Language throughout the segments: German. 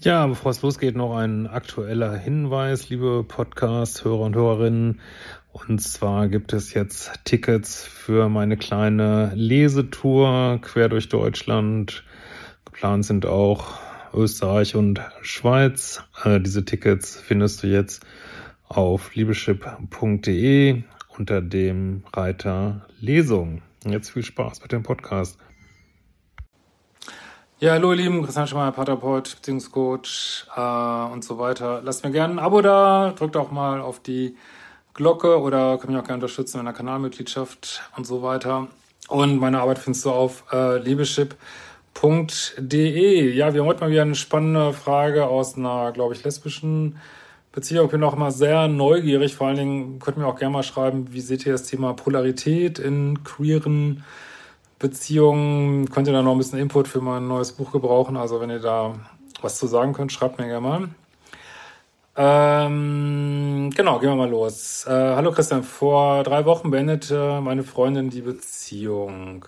Ja, bevor es losgeht, noch ein aktueller Hinweis, liebe Podcast-Hörer und Hörerinnen. Und zwar gibt es jetzt Tickets für meine kleine Lesetour quer durch Deutschland. Geplant sind auch Österreich und Schweiz. Äh, diese Tickets findest du jetzt auf liebeschip.de unter dem Reiter Lesung. Jetzt viel Spaß mit dem Podcast. Ja, hallo ihr Lieben, Christian Schmeier, Paterport, Beziehungscoach äh, und so weiter. Lasst mir gerne ein Abo da, drückt auch mal auf die Glocke oder könnt mich auch gerne unterstützen mit einer Kanalmitgliedschaft und so weiter. Und meine Arbeit findest du auf äh, liebeschip.de. Ja, wir haben heute mal wieder eine spannende Frage aus einer, glaube ich, lesbischen Beziehung. Ich bin auch immer sehr neugierig. Vor allen Dingen könnt ihr mir auch gerne mal schreiben, wie seht ihr das Thema Polarität in queeren könnt ihr da noch ein bisschen Input für mein neues Buch gebrauchen. Also wenn ihr da was zu sagen könnt, schreibt mir gerne mal. Ähm, genau, gehen wir mal los. Äh, hallo Christian, vor drei Wochen beendete meine Freundin die Beziehung.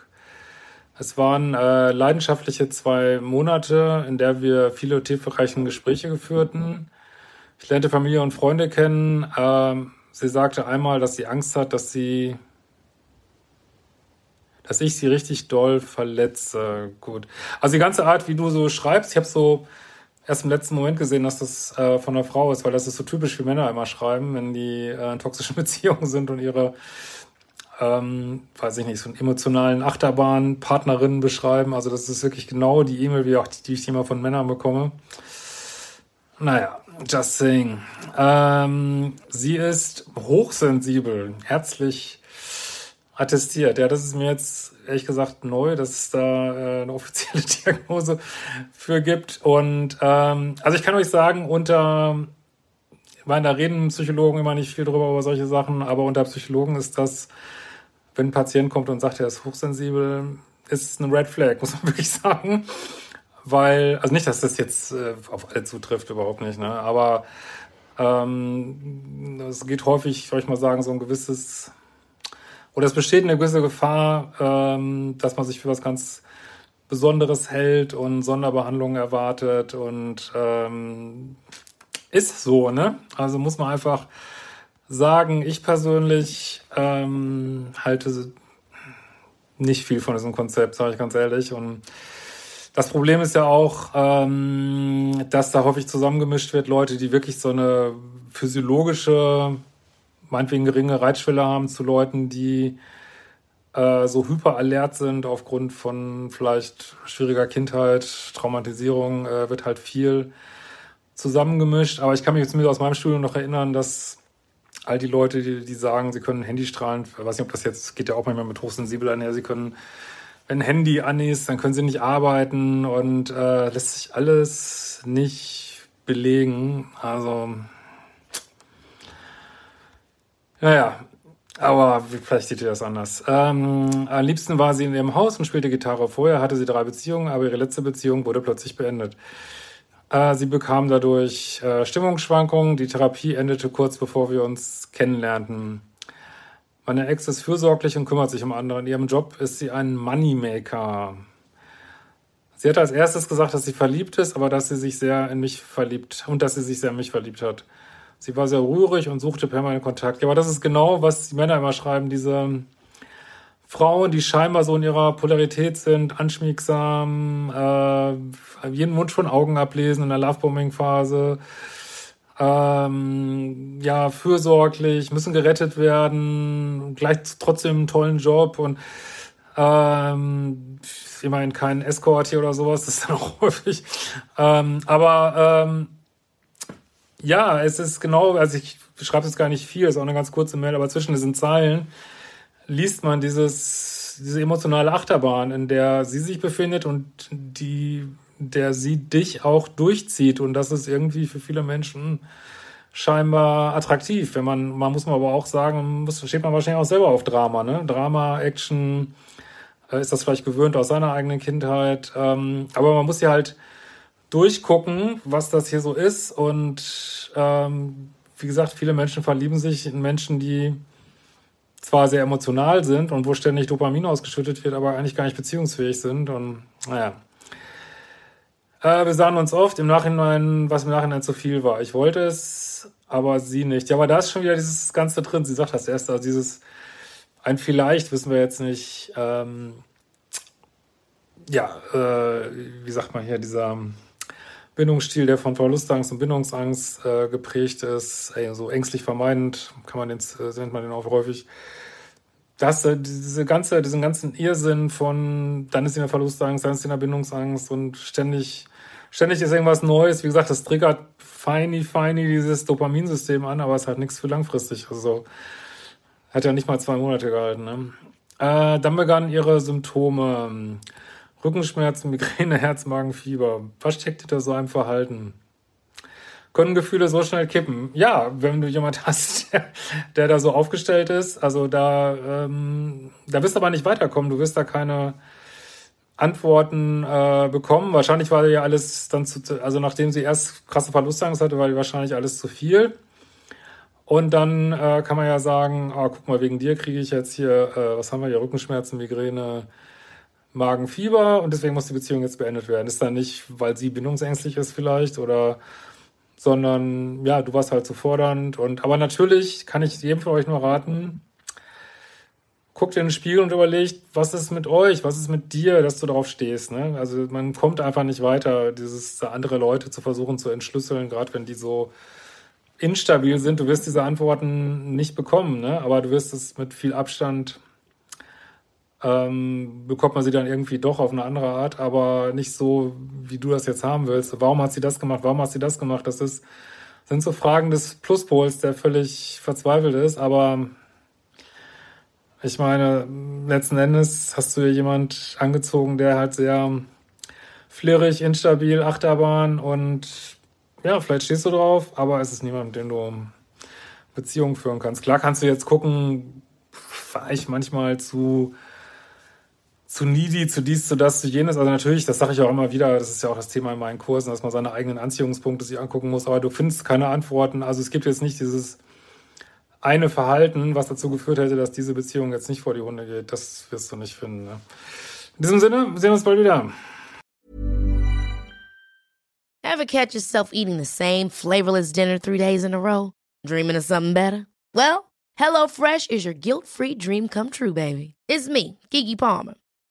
Es waren äh, leidenschaftliche zwei Monate, in der wir viele tiefbereichende Gespräche geführten. Ich lernte Familie und Freunde kennen. Äh, sie sagte einmal, dass sie Angst hat, dass sie dass ich sie richtig doll verletze. Gut. Also die ganze Art, wie du so schreibst, ich habe so erst im letzten Moment gesehen, dass das äh, von einer Frau ist, weil das ist so typisch, wie Männer immer schreiben, wenn die äh, in toxischen Beziehungen sind und ihre, ähm, weiß ich nicht, so einen emotionalen Achterbahn-Partnerinnen beschreiben. Also das ist wirklich genau die E-Mail, wie auch die, die ich immer von Männern bekomme. Naja, just saying. Ähm, sie ist hochsensibel, herzlich attestiert. Ja, das ist mir jetzt ehrlich gesagt neu, dass es da äh, eine offizielle Diagnose für gibt. Und ähm, also ich kann euch sagen, unter, ich meine, da reden Psychologen immer nicht viel drüber über solche Sachen, aber unter Psychologen ist das, wenn ein Patient kommt und sagt, er ist hochsensibel, ist es eine Red Flag, muss man wirklich sagen. Weil, also nicht, dass das jetzt äh, auf alle zutrifft, überhaupt nicht, ne? Aber ähm, es geht häufig, soll ich mal sagen, so ein gewisses oder es besteht eine gewisse Gefahr, ähm, dass man sich für was ganz Besonderes hält und Sonderbehandlungen erwartet und ähm, ist so, ne? Also muss man einfach sagen, ich persönlich ähm, halte nicht viel von diesem Konzept, sage ich ganz ehrlich. Und das Problem ist ja auch, ähm, dass da häufig zusammengemischt wird, Leute, die wirklich so eine physiologische meinetwegen geringe Reitschwelle haben zu Leuten, die äh, so hyperalert sind aufgrund von vielleicht schwieriger Kindheit, Traumatisierung, äh, wird halt viel zusammengemischt. Aber ich kann mich mit aus meinem Studium noch erinnern, dass all die Leute, die, die sagen, sie können Handystrahlen, ich weiß nicht, ob das jetzt geht ja auch manchmal mit hochsensibel einher, sie können, wenn Handy an ist, dann können sie nicht arbeiten und äh, lässt sich alles nicht belegen. Also ja, ja. Aber vielleicht seht ihr das anders. Ähm, am liebsten war sie in ihrem Haus und spielte Gitarre. Vorher hatte sie drei Beziehungen, aber ihre letzte Beziehung wurde plötzlich beendet. Äh, sie bekam dadurch äh, Stimmungsschwankungen. Die Therapie endete kurz bevor wir uns kennenlernten. Meine Ex ist fürsorglich und kümmert sich um andere. In ihrem Job ist sie ein Moneymaker. Sie hat als erstes gesagt, dass sie verliebt ist, aber dass sie sich sehr in mich verliebt und dass sie sich sehr in mich verliebt hat. Sie war sehr rührig und suchte permanent Kontakt. Ja, aber das ist genau, was die Männer immer schreiben, diese Frauen, die scheinbar so in ihrer Polarität sind, anschmiegsam, äh, jeden Wunsch von Augen ablesen in der Lovebombing-Phase, ähm, ja, fürsorglich, müssen gerettet werden, gleich trotzdem einen tollen Job und ähm, immerhin kein Escort hier oder sowas, das ist dann auch häufig. Ähm, aber ähm, ja, es ist genau, also ich schreibe jetzt gar nicht viel, ist auch eine ganz kurze Mail, aber zwischen diesen Zeilen liest man dieses, diese emotionale Achterbahn, in der sie sich befindet und die der sie dich auch durchzieht. Und das ist irgendwie für viele Menschen scheinbar attraktiv. Wenn man, man muss man aber auch sagen, muss, steht man wahrscheinlich auch selber auf Drama, ne? Drama, Action, äh, ist das vielleicht gewöhnt aus seiner eigenen Kindheit. Ähm, aber man muss ja halt durchgucken, was das hier so ist. Und ähm, wie gesagt, viele Menschen verlieben sich in Menschen, die zwar sehr emotional sind und wo ständig Dopamin ausgeschüttet wird, aber eigentlich gar nicht beziehungsfähig sind. Und naja. Äh, wir sahen uns oft im Nachhinein, was im Nachhinein zu viel war. Ich wollte es, aber sie nicht. Ja, aber da ist schon wieder dieses Ganze drin. Sie sagt das erst, also dieses ein vielleicht wissen wir jetzt nicht. Ähm, ja, äh, wie sagt man hier, dieser Bindungsstil, der von Verlustangst und Bindungsangst äh, geprägt ist, ey, so ängstlich vermeidend, kann man den, äh, nennt man den auch häufig. Das, äh, diese ganze, diesen ganzen Irrsinn von, dann ist in der Verlustangst, dann ist in der Bindungsangst und ständig, ständig ist irgendwas Neues. Wie gesagt, das triggert feini, feini dieses Dopaminsystem an, aber es hat nichts für langfristig. Also, hat ja nicht mal zwei Monate gehalten. Ne? Äh, dann begannen ihre Symptome. Rückenschmerzen, Migräne, Herzmagenfieber. Was steckt hinter so einem Verhalten? Können Gefühle so schnell kippen? Ja, wenn du jemand hast, der, der da so aufgestellt ist, also da, ähm, da wirst du aber nicht weiterkommen. Du wirst da keine Antworten äh, bekommen. Wahrscheinlich war ja alles dann zu, also nachdem sie erst krasse Verlustangst hatte, war die wahrscheinlich alles zu viel. Und dann äh, kann man ja sagen, ah, guck mal, wegen dir kriege ich jetzt hier, äh, was haben wir hier, Rückenschmerzen, Migräne, Magenfieber und deswegen muss die Beziehung jetzt beendet werden. Ist dann nicht, weil sie bindungsängstlich ist vielleicht oder sondern ja, du warst halt zu fordernd und aber natürlich kann ich jedem von euch nur raten, guckt in den Spiegel und überlegt, was ist mit euch, was ist mit dir, dass du darauf stehst. Ne? Also man kommt einfach nicht weiter, dieses andere Leute zu versuchen zu entschlüsseln, gerade wenn die so instabil sind. Du wirst diese Antworten nicht bekommen, ne? aber du wirst es mit viel Abstand ähm, bekommt man sie dann irgendwie doch auf eine andere Art, aber nicht so, wie du das jetzt haben willst. Warum hat sie das gemacht? Warum hat sie das gemacht? Das ist, sind so Fragen des Pluspols, der völlig verzweifelt ist, aber ich meine, letzten Endes hast du ja jemand angezogen, der halt sehr flirrig, instabil, Achterbahn und ja, vielleicht stehst du drauf, aber es ist niemand, mit dem du Beziehungen führen kannst. Klar kannst du jetzt gucken, war ich manchmal zu zu needy, zu dies, zu das, zu jenes. Also natürlich, das sage ich auch immer wieder, das ist ja auch das Thema in meinen Kursen, dass man seine eigenen Anziehungspunkte sich angucken muss, aber du findest keine Antworten. Also es gibt jetzt nicht dieses eine Verhalten, was dazu geführt hätte, dass diese Beziehung jetzt nicht vor die Hunde geht. Das wirst du nicht finden. Ne? In diesem Sinne, sehen wir uns bald wieder. Ever catch yourself eating the same flavorless dinner three days in a row? Dreaming of something better? Well, HelloFresh is your guilt-free dream come true, baby. It's me, Kiki Palmer.